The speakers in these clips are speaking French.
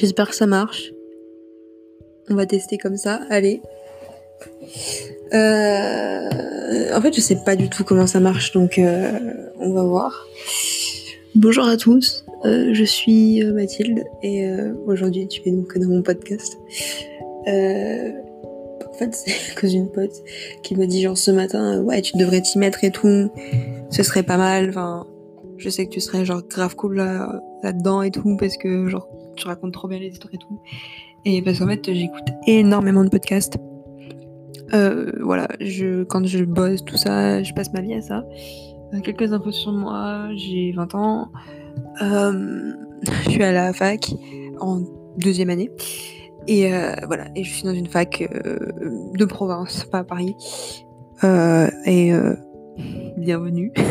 J'espère que ça marche. On va tester comme ça. Allez. Euh, En fait, je sais pas du tout comment ça marche, donc euh, on va voir. Bonjour à tous, euh, je suis Mathilde et aujourd'hui tu es donc dans mon podcast. En fait, c'est cause d'une pote qui m'a dit genre ce matin, ouais, tu devrais t'y mettre et tout, ce serait pas mal. Enfin, je sais que tu serais genre grave cool là, là-dedans et tout parce que genre tu racontes trop bien les histoires et tout. Et parce qu'en fait, j'écoute énormément de podcasts. Euh, voilà, quand je bosse, tout ça, je passe ma vie à ça. Euh, quelques infos sur moi, j'ai 20 ans. Euh, je suis à la fac en deuxième année. Et voilà, et je suis dans une fac de province, pas à Paris. Et bienvenue.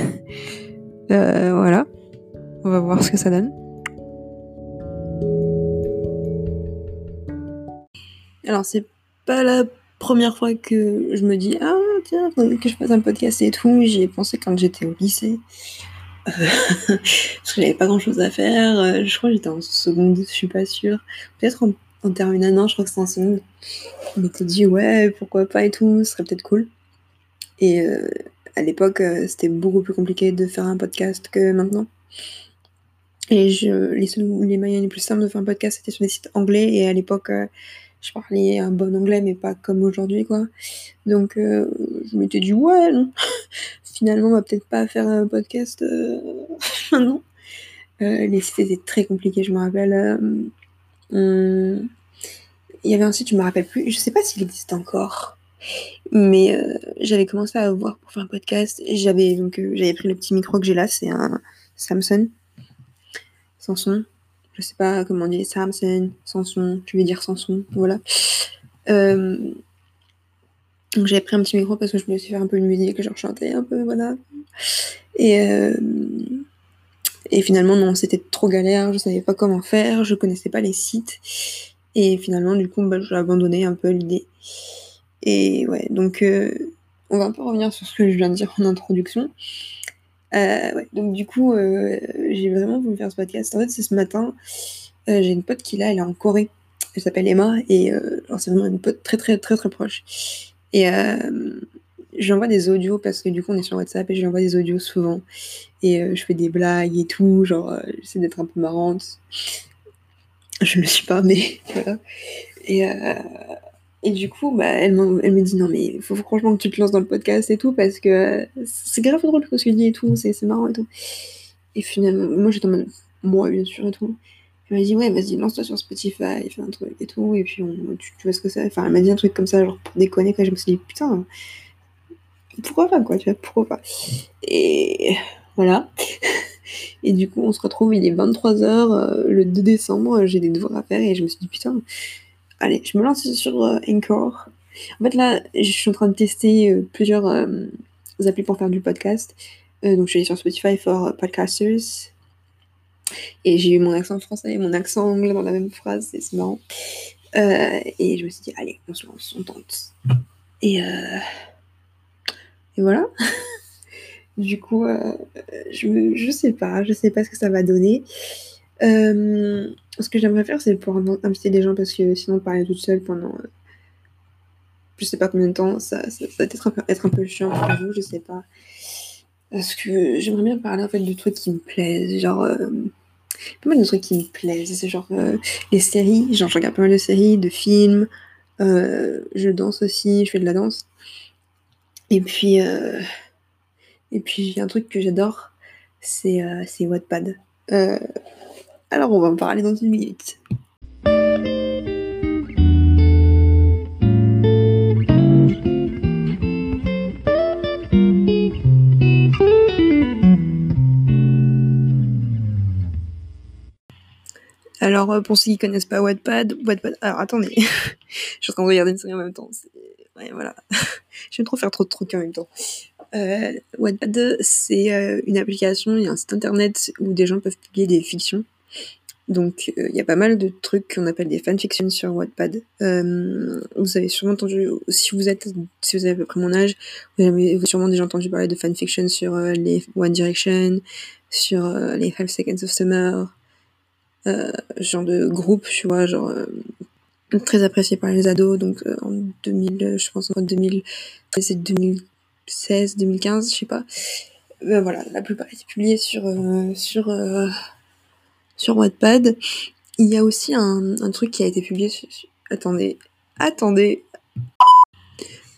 Voilà, on va voir ce que ça donne. Alors, c'est pas la première fois que je me dis Ah, tiens, que je fasse un podcast et tout. J'y ai pensé quand j'étais au lycée. Euh, parce que j'avais pas grand chose à faire. Euh, Je crois que j'étais en seconde, je suis pas sûre. Peut-être en, en terminale, non, je crois que c'était en seconde. Je m'étais dit, ouais, pourquoi pas et tout, ce serait peut-être cool. Et euh, à l'époque, c'était beaucoup plus compliqué de faire un podcast que maintenant. Et les, les moyens les plus simples de faire un podcast, c'était sur des sites anglais. Et à l'époque, euh, je parlais un bon anglais, mais pas comme aujourd'hui, quoi. Donc, euh, je m'étais dit, ouais, non. Finalement, on va peut-être pas faire un podcast euh, maintenant. Euh, les sites étaient très compliqués, je me rappelle. on- Il y avait un site, je me rappelle plus, je sais pas s'il existe encore. Mais j'avais commencé à voir pour faire un podcast. J'avais donc j'avais pris le petit micro que j'ai là, c'est un Samsung. Samsung. Je sais pas comment on dit Samsung, Samsung, je vais dire Samsung, voilà. Euh, donc j'avais pris un petit micro parce que je voulais aussi faire un peu de musique, genre chanter un peu, voilà. Et, euh, et finalement, non, c'était trop galère, je savais pas comment faire, je connaissais pas les sites. Et finalement, du coup, bah, j'ai abandonné un peu l'idée. Et ouais, donc euh, on va un peu revenir sur ce que je viens de dire en introduction. Euh, donc du coup, euh, j'ai vraiment voulu faire ce podcast. En fait, c'est ce matin, euh, j'ai une pote qui là, elle est en Corée. Elle s'appelle Emma et c'est vraiment une pote très très très très proche. Et euh, je lui envoie des audios parce que du coup on est sur WhatsApp et je lui envoie des audios souvent. Et je fais des blagues et tout, genre j'essaie d'être un peu marrante. Je ne le suis pas, mais voilà. Et, et du coup, bah, elle, elle me dit non mais il faut franchement que tu te lances dans le podcast et tout parce que euh, c'est grave drôle ce que tu dis et tout, c'est marrant et tout. Et finalement, moi j'étais en mode moi bien sûr et tout. Elle m'a dit ouais vas-y lance-toi sur Spotify, fais un truc et tout et puis tu, vois ce que c'est. Enfin elle m'a dit un truc comme ça genre pour déconner quoi. Je me suis dit putain pourquoi pas quoi tu vois pourquoi pas. Et voilà. Et du coup on se retrouve il est 23h le 2 décembre j'ai des devoirs à faire et je me suis dit putain allez je me lance sur euh, Anchor. En fait là je suis en train de tester euh, plusieurs euh, applis pour faire du podcast. Donc je suis allée sur Spotify for Podcasters. Et j'ai eu mon accent français et mon accent anglais dans la même phrase, c'est marrant. Et je me suis dit, allez, on se lance, on tente. Et, voilà. du coup, je, me- je sais pas, je sais pas ce que ça va donner. Euh, ce que j'aimerais faire, c'est pour inviter des gens parce que sinon, parler toute seule pendant euh, je sais pas combien de temps, ça, ça, être un, peu, être un peu chiant pour vous, je sais pas. Parce que j'aimerais bien parler en fait de trucs qui me plaisent, genre euh, pas mal de trucs qui me plaisent, c'est genre euh, les séries, genre je regarde pas mal de séries, de films, je danse aussi, je fais de la danse. Et puis et puis un truc que j'adore, c'est Wattpad. Alors on va en parler dans une minute. Alors, euh, pour ceux qui connaissent pas Wattpad, Wattpad. Alors, attendez, je suis en train de regarder une série en même temps. Ouais, voilà. J'aime trop faire trop de trucs en même temps. Euh, Wattpad, c'est euh, une application, il y a un site internet où des gens peuvent publier des fictions. Donc, euh, il y a pas mal de trucs qu'on appelle des fanfictions sur Wattpad. Euh, vous avez sûrement entendu, si vous êtes, si vous avez à peu près mon âge, vous avez sûrement déjà entendu parler de fanfiction sur euh, les One Direction, sur euh, les Five Seconds of Summer, genre de groupe, tu vois, genre très apprécié par les ados, donc en 2000, je pense en 2013 et 2016, 2015, je sais pas. voilà, la plupart étaient publiés sur sur sur Wattpad. Il y a aussi un, truc qui a été publié attendez, attendez.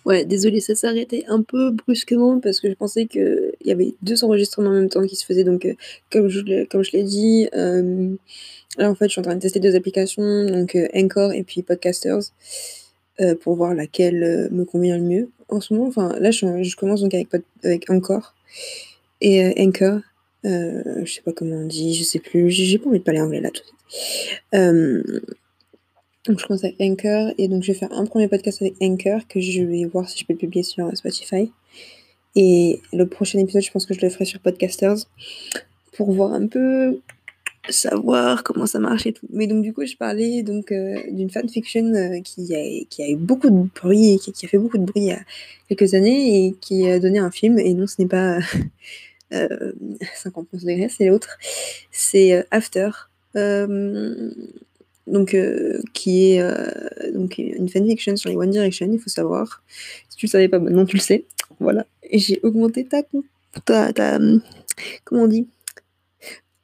Ouais, désolé, ça s'est arrêté un peu brusquement parce que je pensais qu'il y avait deux enregistrements en même temps qui se faisaient. Donc, comme je, comme je l'ai dit, Là, en fait, je suis en train de tester deux applications, donc euh, Anchor et puis Podcasters, euh, pour voir laquelle euh, me convient le mieux. En ce moment, enfin, là, je, commence donc avec, avec Anchor et Anchor. Je sais pas comment on dit, je sais plus, j'ai pas envie de parler anglais là tout de suite. donc je commence avec Anchor et donc je vais faire un premier podcast avec Anchor que je vais voir si je peux le publier sur Spotify. Et le prochain épisode, je pense que je le ferai sur Podcasters pour voir un peu savoir comment ça marche et tout. Mais donc du coup, je parlais donc euh, d'une fanfiction euh, qui, a, qui a eu beaucoup de bruit, qui, qui, a fait beaucoup de bruit il y a quelques années et qui a donné un film. Et non, ce n'est pas euh, 59 degrés, c'est l'autre. C'est euh, After. donc, qui est une fanfiction sur les One Direction, il faut savoir. Si tu le savais pas, maintenant tu le sais. Voilà. J'ai augmenté ta, ta, comment on dit?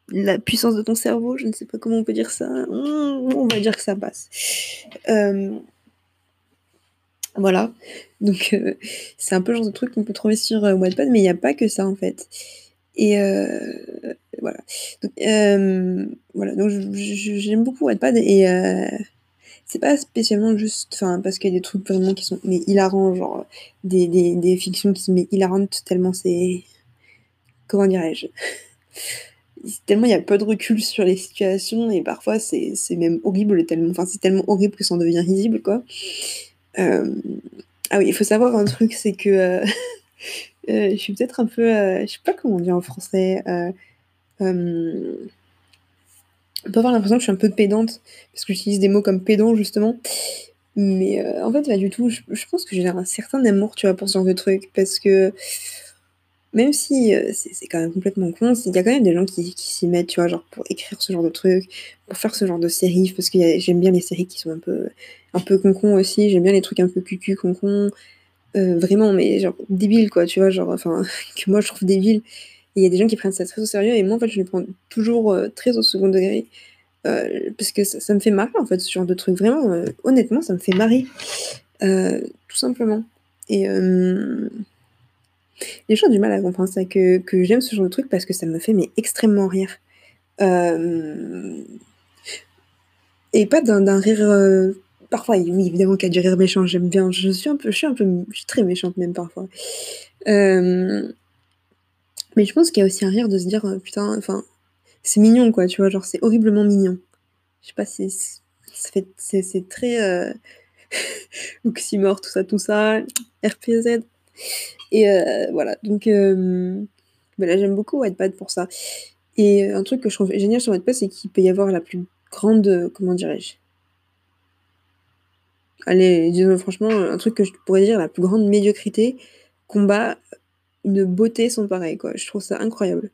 La puissance de ton cerveau, je ne sais pas comment on peut dire ça. On va dire que ça passe. Euh, voilà. Donc, euh, c'est un peu le genre de truc qu'on peut trouver sur euh, Wattpad, mais il n'y a pas que ça en fait. Et voilà. Donc, voilà. Donc, j'aime beaucoup Wattpad et c'est pas spécialement juste, enfin, parce qu'il y a des trucs vraiment qui sont mais hilarants, genre des, des, des fictions qui sont mais hilarantes tellement c'est. Comment dirais-je? Tellement il y a peu de recul sur les situations et parfois c'est même horrible tellement enfin c'est tellement horrible que ça en devient risible quoi euh, ah oui il faut savoir un truc c'est que euh, euh, je suis peut-être un peu je sais pas comment on dit en français on peut avoir l'impression que je suis un peu pédante parce que j'utilise des mots comme pédant justement. Mais en fait pas du tout. Je, je pense que j'ai un certain amour tu vois pour ce genre de truc parce que même si euh, c'est quand même complètement con, il y a quand même des gens qui, s'y mettent, tu vois, genre pour écrire ce genre de trucs, pour faire ce genre de séries, parce que j'aime bien les séries qui sont un peu, un peu con aussi, j'aime bien les trucs un peu cucu, con euh, vraiment, mais genre débile, quoi, tu vois, genre, enfin, que moi je trouve débile. Il y a des gens qui prennent ça très au sérieux, et moi en fait je les prends toujours euh, très au second degré, parce que ça, me fait marrer en fait, ce genre de trucs, vraiment, honnêtement, ça me fait marrer, tout simplement. Et les gens ont du mal à comprendre ça, que, que j'aime ce genre de truc parce que ça me fait mais extrêmement rire. Euh, et pas d'un rire. Euh, parfois, oui, évidemment qu'il y a du rire méchant, j'aime bien. Je suis un peu, je suis un peu, je suis très méchante même parfois. Euh, mais je pense qu'il y a aussi un rire de se dire, putain, enfin, c'est mignon quoi, tu vois, genre c'est horriblement mignon. Je sais pas, c'est, c'est, très oxymore, tout ça, tout ça, RPZ. Et euh, voilà, donc euh, j'aime beaucoup Wattpad pour ça. Et euh, un truc que je trouve génial sur Wattpad, c'est qu'il peut y avoir la plus grande, comment dirais-je? Allez, disons franchement, un truc que je pourrais dire, la plus grande médiocrité combat une beauté sans pareil, quoi. Je trouve ça incroyable.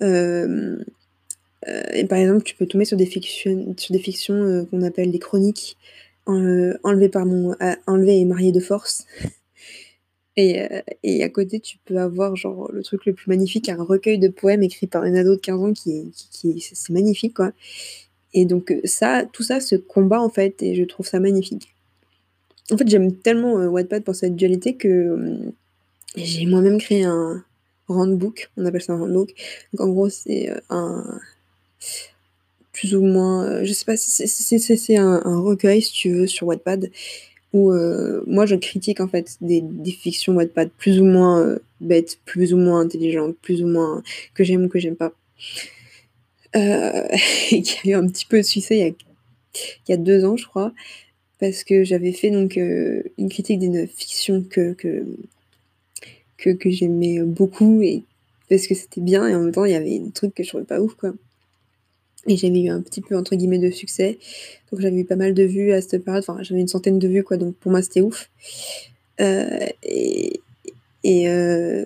et par exemple, tu peux tomber sur des fictions, sur des fictions qu'on appelle des chroniques, enlevées par mon, enlevées et mariées de force. Euh, et, à côté, tu peux avoir genre le truc le plus magnifique, un recueil de poèmes écrit par un ado de 15 ans qui, qui, c'est magnifique quoi. Et donc euh, ça, tout ça se combat en fait, et je trouve ça magnifique. En fait, j'aime tellement euh, Wattpad pour cette dualité que j'ai moi-même créé un roundbook, on appelle ça un roundbook. Donc en gros, c'est un plus ou moins, je sais pas, c'est un, un, recueil si tu veux sur Wattpad où euh, moi je critique en fait des, des fictions Wattpad plus ou moins euh, bêtes, plus ou moins intelligentes, plus ou moins que j'aime ou que j'aime pas. Euh, et qui a eu un petit peu de succès il y a, il y a deux ans je crois, parce que j'avais fait donc une critique d'une fiction que, que, que, que j'aimais beaucoup et parce que c'était bien et en même temps il y avait des trucs que je trouvais pas ouf quoi. Et j'avais eu un petit peu, entre guillemets, de succès. Donc j'avais eu pas mal de vues à cette période. Enfin, j'avais une centaine de vues, quoi. Donc pour moi, c'était ouf. Euh, et euh,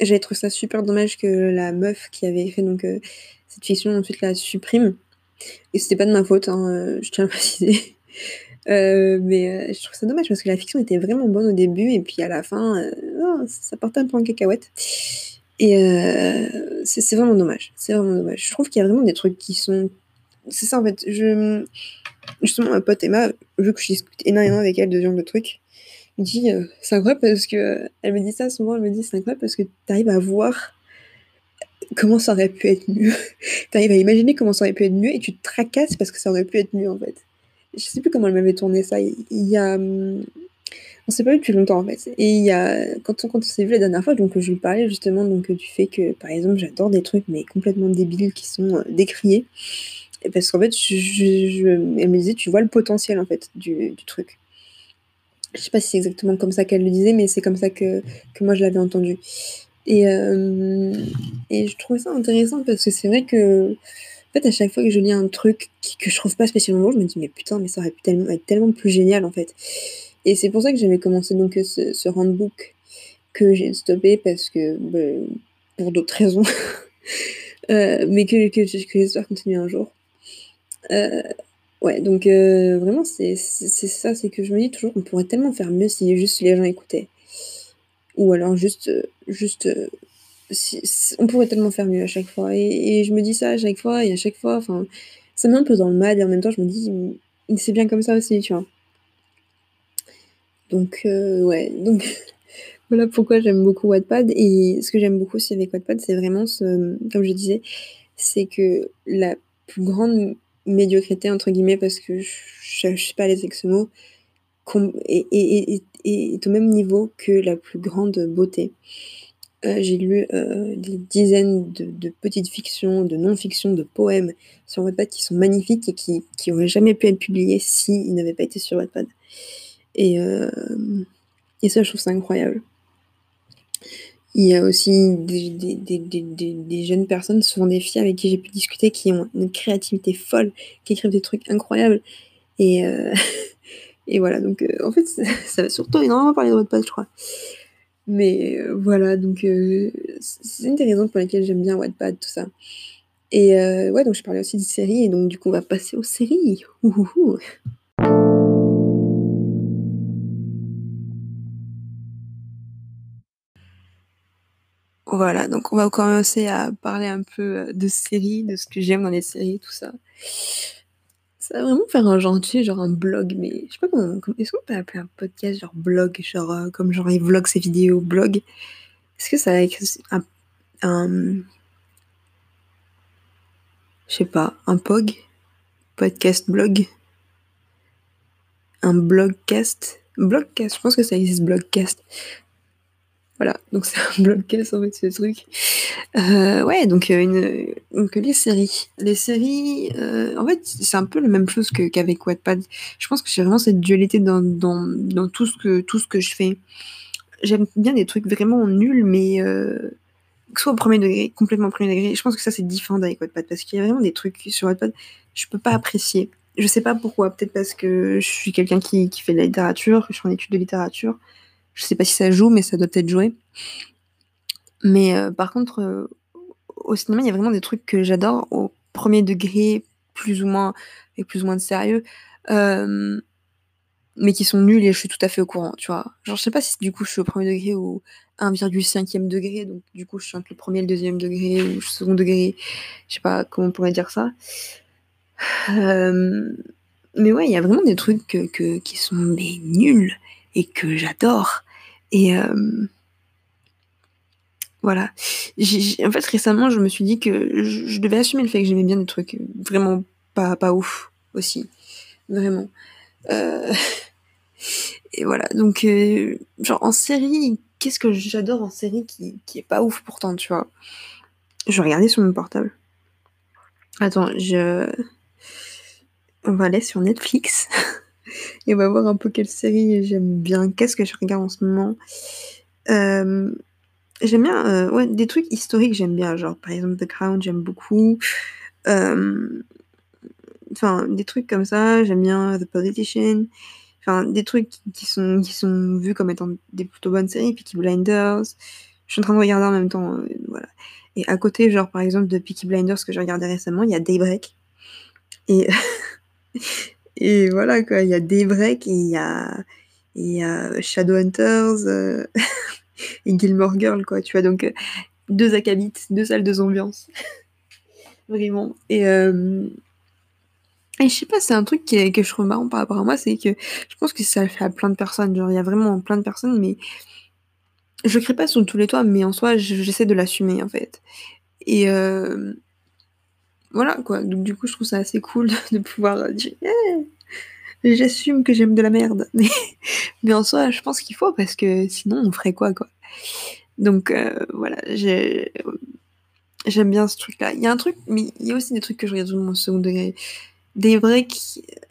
j'avais trouvé ça super dommage que la meuf qui avait fait donc euh, cette fiction ensuite la supprime. Et c'était pas de ma faute, hein, je tiens à le préciser. mais je trouve ça dommage parce que la fiction était vraiment bonne au début et puis à la fin, oh, ça partait un peu en cacahuète. Et c'est vraiment dommage. C'est vraiment dommage. Je trouve qu'il y a vraiment des trucs qui sont. C'est ça en fait. Je... Justement, ma pote Emma, vu que je discute énormément avec elle de ce genre de trucs, me dit c'est incroyable parce que. Elle me dit ça souvent, elle me dit c'est incroyable parce que tu arrives à voir comment ça aurait pu être mieux. tu arrives à imaginer comment ça aurait pu être mieux et tu te tracasses parce que ça aurait pu être mieux en fait. Je sais plus comment elle m'avait tourné ça. Il y a. On s'est pas vu depuis longtemps en fait. Et il y a. Quand on, s'est vu la dernière fois, donc je lui parlais justement donc, du fait que par exemple j'adore des trucs mais complètement débiles qui sont euh, décriés. Parce qu'en fait, elle me disait, tu vois le potentiel en fait du, truc. Je sais pas si c'est exactement comme ça qu'elle le disait, mais c'est comme ça que, que moi je l'avais entendu. Et, euh, et je trouve ça intéressant parce que c'est vrai que, en fait, à chaque fois que je lis un truc que je trouve pas spécialement bon, je me dis, mais putain, mais ça aurait pu être tellement plus génial, en fait. Et c'est pour ça que j'avais commencé donc ce, ce handbook que j'ai stoppé parce que, bah, pour d'autres raisons, euh, mais que, que, que j'espère continuer un jour. Euh, ouais, donc euh, vraiment, c'est ça, c'est que je me dis toujours, on pourrait tellement faire mieux si juste les gens écoutaient. Ou alors juste, juste, on pourrait tellement faire mieux à chaque fois. Et, je me dis ça à chaque fois, et à chaque fois, enfin, ça met un peu dans le mal, et en même temps, je me dis, c'est bien comme ça aussi, tu vois. Donc, euh, ouais, donc voilà pourquoi j'aime beaucoup Wattpad. Et ce que j'aime beaucoup aussi avec Wattpad, c'est vraiment ce, comme je disais, c'est que la plus grande médiocrité, entre guillemets, parce que je, ne sais pas les avec ce mot, est, au même niveau que la plus grande beauté. Euh, j'ai lu euh, des dizaines de, petites fictions, de non-fictions, de poèmes sur Wattpad qui sont magnifiques et qui, qui auraient jamais pu être publiés s'ils n'avaient pas été sur Wattpad. Et, euh, et ça, je trouve ça incroyable. Il y a aussi des, des, des, des, jeunes personnes, souvent des filles avec qui j'ai pu discuter, qui ont une créativité folle, qui écrivent des trucs incroyables. Et, euh, et voilà, donc euh, en fait, ça, va surtout énormément parler de votre je crois. Mais voilà, donc c'est une des raisons pour lesquelles j'aime bien Wattpad, tout ça. Et ouais, donc je parlais aussi de séries, et donc du coup, on va passer aux séries. Voilà, donc on va commencer à parler un peu euh, de séries, de ce que j'aime dans les séries, tout ça. Ça va vraiment faire un gentil, genre un blog, mais je sais pas comment. Est-ce qu'on peut appeler un podcast genre blog, genre euh, comme genre il vlog ses vidéos, blog? Est-ce que ça va être un. un je sais pas, un POG Podcast blog? Un blogcast? Blogcast, je pense que ça existe, blogcast. Voilà, donc c'est un blogcast en fait ce truc. Euh, ouais, donc, euh, une, donc les séries. Les séries, euh, en fait, c'est un peu la même chose que, qu'avec Wattpad. Je pense que j'ai vraiment cette dualité dans, dans, dans, tout, ce que, tout ce que je fais. J'aime bien des trucs vraiment nuls, mais soit au premier degré, complètement au premier degré. Je pense que ça c'est différent avec Wattpad parce qu'il y a vraiment des trucs sur Wattpad je peux pas apprécier. Je sais pas pourquoi, peut-être parce que je suis quelqu'un qui, qui fait de la littérature, je suis en études de littérature. Je sais pas si ça joue, mais ça doit peut-être jouer. Mais euh, par contre, euh, au cinéma, il y a vraiment des trucs que j'adore au premier degré, plus ou moins, avec plus ou moins de sérieux, euh, mais qui sont nuls et je suis tout à fait au courant, tu vois. Genre, je sais pas si du coup je suis au premier degré ou 1,5e degré, donc du coup je suis entre le premier et le deuxième degré ou le second degré, je sais pas comment on pourrait dire ça. mais ouais, il y a vraiment des trucs que, qui sont nuls et que j'adore. Et euh, voilà. en fait, récemment, je me suis dit que je, devais assumer le fait que j'aimais bien des trucs vraiment pas, pas ouf aussi. Vraiment. Euh, et voilà. Donc, euh, genre en série, qu'est-ce que j'adore en série qui, qui est pas ouf pourtant, tu vois? Je regardais sur mon portable. Attends, je. On va aller sur Netflix. et on va voir un peu quelle série j'aime bien. Qu'est-ce que je regarde en ce moment? Euh, J'aime bien euh, ouais, des trucs historiques, j'aime bien. Genre, par exemple, The Crown, j'aime beaucoup. Euh, enfin, des trucs comme ça, j'aime bien The Politician. Enfin, des trucs qui sont, qui sont vus comme étant des plutôt bonnes séries. Peaky Blinders. Je suis en train de regarder en même temps. voilà. Et à côté, genre, par exemple, de Peaky Blinders que j'ai regardé récemment, il y a Daybreak. Et, et voilà quoi, il y a Daybreak et il y a, il y a Shadowhunters euh, et Gilmore Girl, quoi, tu vois. Donc, euh, deux akabites, deux salles, deux ambiances. Vraiment. Et, euh, et je sais pas, c'est un truc qui que je trouve marrant par rapport à moi, c'est que je pense que ça fait à plein de personnes. Genre, il y a vraiment plein de personnes, mais je crie pas sur tous les toits, mais en soi, j'essaie de l'assumer, en fait. Et euh, voilà, quoi. Donc, du coup, je trouve ça assez cool de pouvoir dire eh, j'assume que j'aime de la merde. Mais, mais en soi, je pense qu'il faut, parce que sinon, on ferait quoi, quoi. Donc, euh, voilà, j'ai. J'aime bien ce truc-là. Il y a un truc, mais il y a aussi des trucs que je regarde au second degré. Daybreak,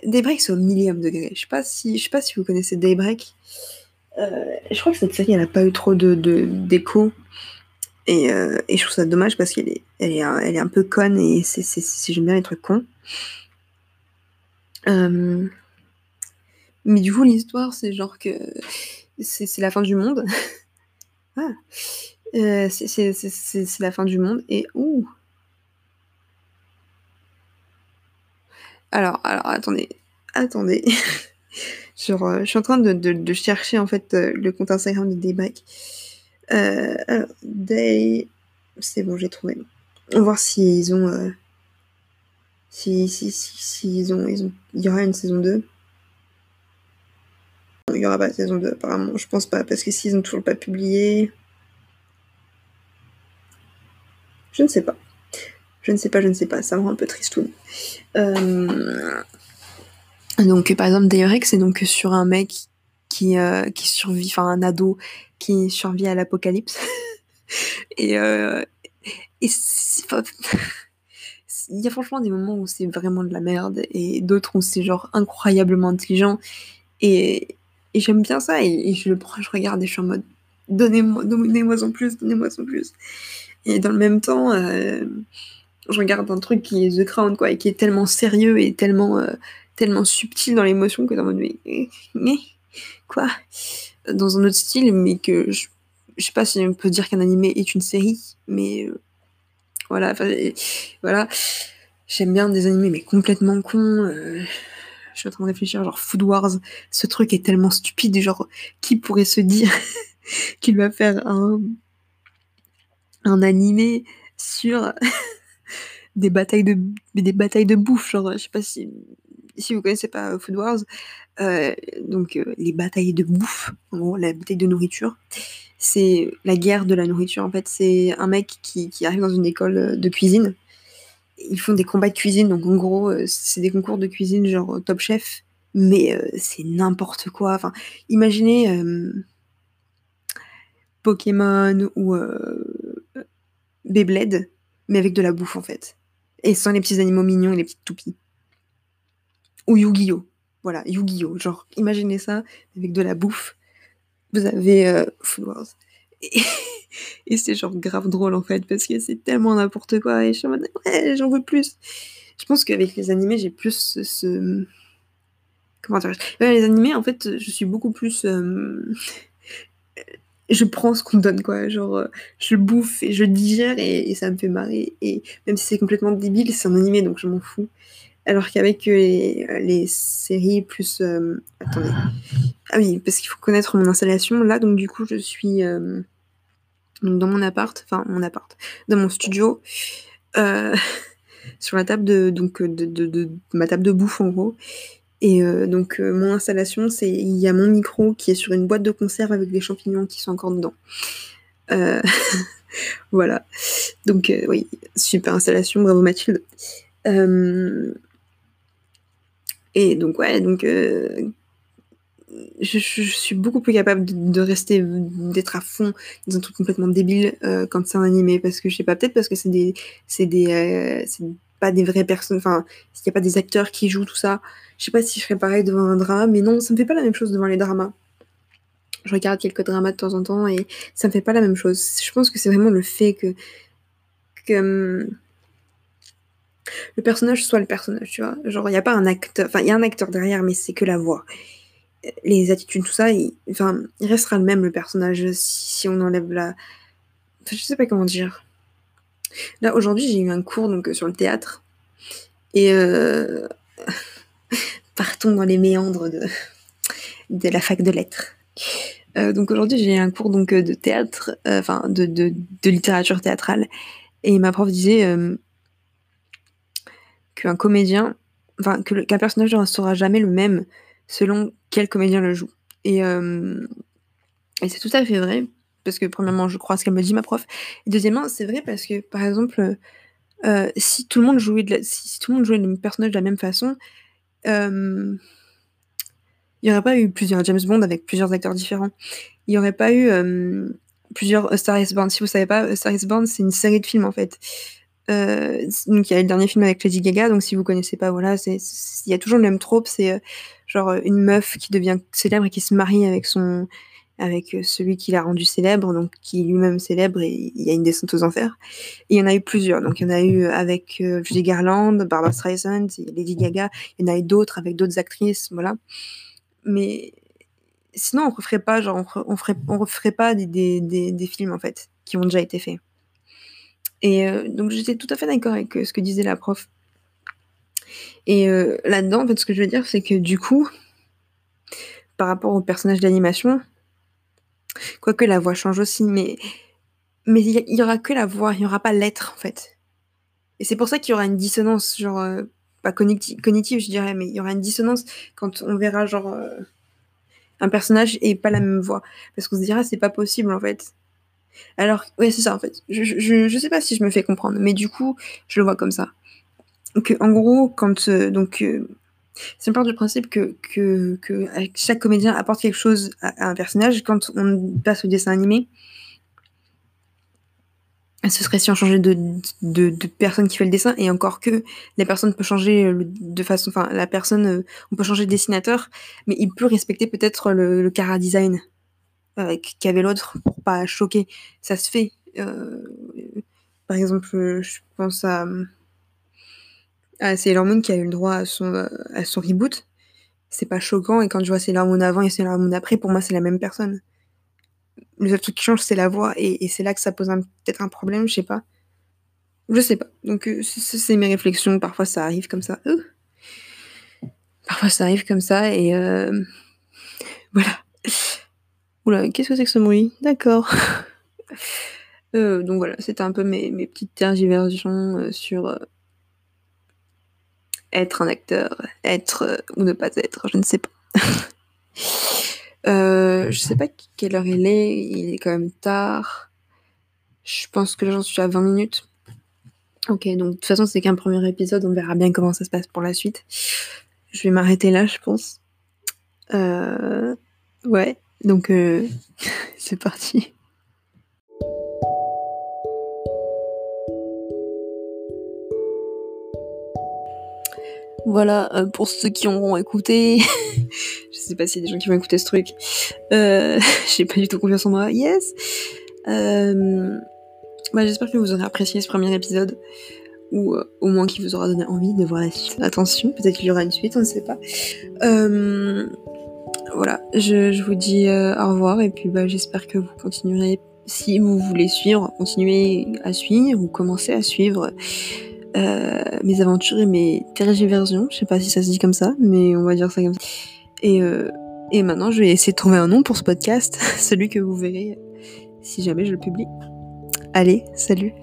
Daybreak c'est au millième degré. Je sais pas si, je sais pas si vous connaissez Daybreak. Euh, je crois que cette série, elle a pas eu trop de d'écho. Et, euh, et, je trouve ça dommage parce qu'elle est, elle est, un peu conne et c'est, j'aime bien les trucs cons. Euh, mais du coup, l'histoire, c'est genre que c'est, la fin du monde. ah. c'est, la fin du monde et Alors, alors, attendez, attendez. Euh, je suis en train de, chercher en fait euh, le compte Instagram de Daybreak. Euh, alors, Day, c'est bon, j'ai trouvé. On va voir s'ils ont, euh, si, si, si, si, ils ont, ils ont, il y aura une saison 2. il y aura pas de saison 2 apparemment, je pense pas, parce que s'ils ont toujours pas publié, je ne sais pas. Je ne sais pas, je ne sais pas, ça me rend un peu tristoun. Euh... Donc par exemple Dayrek c'est donc sur un mec qui, euh, qui survit, enfin un ado qui survit à l'apocalypse. et euh, et il y a franchement des moments où c'est vraiment de la merde et d'autres où c'est genre incroyablement intelligent et, j'aime bien ça et, je regarde et je suis en mode donnez-moi donnez-moi en plus, donnez-moi en plus. Et dans le même temps, euh, je regarde un truc qui est The Crown, quoi, et qui est tellement sérieux et tellement, euh, tellement subtil dans l'émotion que dans mode, mais, quoi Dans un autre style, mais que je, je sais pas si on peut dire qu'un animé est une série, mais euh, voilà, voilà. J'aime bien des animés, mais complètement cons. Euh, je suis en train de réfléchir, genre Food Wars, ce truc est tellement stupide, genre, qui pourrait se dire qu'il va faire un, un animé sur des batailles de des batailles de bouffe genre je sais pas si si vous connaissez pas Food Wars euh, donc euh, les batailles de bouffe en gros la bataille de nourriture c'est la guerre de la nourriture en fait c'est un mec qui, qui, arrive dans une école de cuisine. Ils font des combats de cuisine donc en gros euh, c'est des concours de cuisine genre top chef mais c'est n'importe quoi. Enfin imaginez Pokémon ou Beyblade mais avec de la bouffe en fait. Et sans les petits animaux mignons et les petites toupies. Ou Yu-Gi-Oh! Voilà, Yu-Gi-Oh! Genre, imaginez ça avec de la bouffe. Vous avez euh, Wars. Et, c'est genre grave drôle en fait, parce que c'est tellement n'importe quoi. Et je suis en mode, ouais, j'en veux plus. Je pense qu'avec les animés, j'ai plus ce. Comment dire Les animés, en fait, je suis beaucoup plus. Euh, je prends ce qu'on me donne, quoi. Genre, euh, je bouffe et je digère et, ça me fait marrer. Et même si c'est complètement débile, c'est un animé, donc je m'en fous. Alors qu'avec les, les, séries plus... Euh, attendez. Ah oui, parce qu'il faut connaître mon installation. Là, donc du coup, je suis euh, dans mon appart, enfin mon appart, dans mon studio, sur la table de, donc, de, ma table de bouffe, en gros. Et euh, donc euh, mon installation, c'est il y a mon micro qui est sur une boîte de conserve avec des champignons qui sont encore dedans. Euh, voilà. Donc oui, super installation, bravo Mathilde. Et donc ouais, donc je, suis beaucoup plus capable de, rester, d'être à fond dans un truc complètement débile quand c'est un animé, parce que je sais pas, peut-être parce que c'est des, c'est des, c'est pas des vraies personnes, enfin, s'il n'y a pas des acteurs qui jouent tout ça, je sais pas si je ferais pareil devant un drama, mais non, ça me fait pas la même chose devant les dramas. Je regarde quelques dramas de temps en temps et ça me fait pas la même chose. Je pense que c'est vraiment le fait que, que hum, le personnage soit le personnage, tu vois. Genre, il n'y a pas un acteur, enfin, il y a un acteur derrière, mais c'est que la voix. Les attitudes, tout ça, il, enfin, il restera le même, le personnage, si, on enlève la. Enfin, je sais pas comment dire. Là, aujourd'hui, j'ai eu un cours donc, sur le théâtre. Et partons dans les méandres de, de la fac de lettres. donc aujourd'hui j'ai un cours donc de théâtre, enfin de, de, littérature théâtrale, et ma prof disait qu'un comédien, enfin qu'un personnage ne sera jamais le même selon quel comédien le joue. Et, euh, et c'est tout à fait vrai, parce que premièrement, je crois ce qu'elle me dit, ma prof. Et deuxièmement, c'est vrai parce que, par exemple, euh, si tout le monde jouait de si, tout le monde jouait le personnage de la même façon, euh, il n'y aurait pas eu plusieurs James Bond avec plusieurs acteurs différents. Il n'y aurait pas eu plusieurs Star is Born. Si vous savez pas, Star is Born, c'est une série de films en fait. Euh, donc il y a le dernier film avec Lady Gaga, donc si vous connaissez pas, voilà, il y a toujours le même trope, c'est euh, genre euh, une meuf qui devient célèbre et qui se marie avec son avec celui qui l'a rendu célèbre, donc qui lui-même célèbre et il y a une descente aux enfers. Il y en a eu plusieurs, donc il y en a eu avec Judy Garland, Barbara Streisand, Lady Gaga, il y en a eu d'autres avec d'autres actrices, voilà. Mais sinon on referait pas genre on, ferait on referait pas des, des, des, des films en fait qui ont déjà été faits. Et euh, donc j'étais tout à fait d'accord avec euh, ce que disait la prof. Et euh, là-dedans, en fait, ce que je veux dire, c'est que du coup, par rapport au personnage d'animation, quoique la voix change aussi, mais mais il y, aura que la voix, il y aura pas l'être en fait. Et c'est pour ça qu'il y aura une dissonance, genre pas cognitive, je dirais, mais il y aura une dissonance quand on verra genre un personnage et pas la même voix, parce qu'on se dira c'est pas possible en fait. Alors, ouais, c'est ça en fait. Je, je, sais pas si je me fais comprendre, mais du coup, je le vois comme ça. Que, en gros, quand. Euh, donc. Euh, c'est part du principe que, que, chaque comédien apporte quelque chose à, un personnage. Quand on passe au dessin animé, ce serait si on changeait de, personne qui fait le dessin, et encore que la personne peut changer de façon. Enfin, la personne. Euh, on peut changer de dessinateur, mais il peut respecter peut-être le, le cara design qu'avait l'autre pas. Ça se fait. Euh, par exemple, je pense à, à Sailor qui a eu le droit à son, à son reboot. C'est pas choquant et quand je vois Sailor Moon avant et Sailor Moon après, pour moi c'est la même personne. Le seul truc qui change c'est la voix et, c'est là que ça pose peut-être un problème, je sais pas. Je sais pas. Donc euh, c'est mes réflexions. Parfois ça arrive comme ça. Parfois ça arrive comme ça et euh, voilà qu'est-ce que c'est que ce bruit? D'accord. Euh, donc voilà, c'était un peu mes, petites tergiversions euh, sur euh, être un acteur, être ou ne pas être, je ne sais pas. je sais pas quelle heure il est, il est quand même tard. Je pense que j'en suis à 20 minutes. Ok, donc de toute façon, c'est qu'un premier épisode, on verra bien comment ça se passe pour la suite. Je vais m'arrêter là, je pense. ouais. Donc euh, c'est parti. Voilà, euh, pour ceux qui auront écouté, je sais pas s'il y a des gens qui vont écouter ce truc, euh, j'ai pas du tout confiance en moi, yes euh, bah, J'espère que vous aurez apprécié ce premier épisode, ou au moins qu'il vous aura donné envie de voir la suite. Attention, peut-être qu'il y aura une suite, on ne sait pas. Voilà, je, vous dis euh, au revoir et puis bah, j'espère que vous continuerez, si vous voulez suivre, continuer à suivre ou commencer à suivre euh, mes aventures et mes tergiversions. Je sais pas si ça se dit comme ça, mais on va dire ça comme ça. Et, euh, et maintenant, je vais essayer de trouver un nom pour ce podcast, celui que vous verrez si jamais je le publie. Allez, salut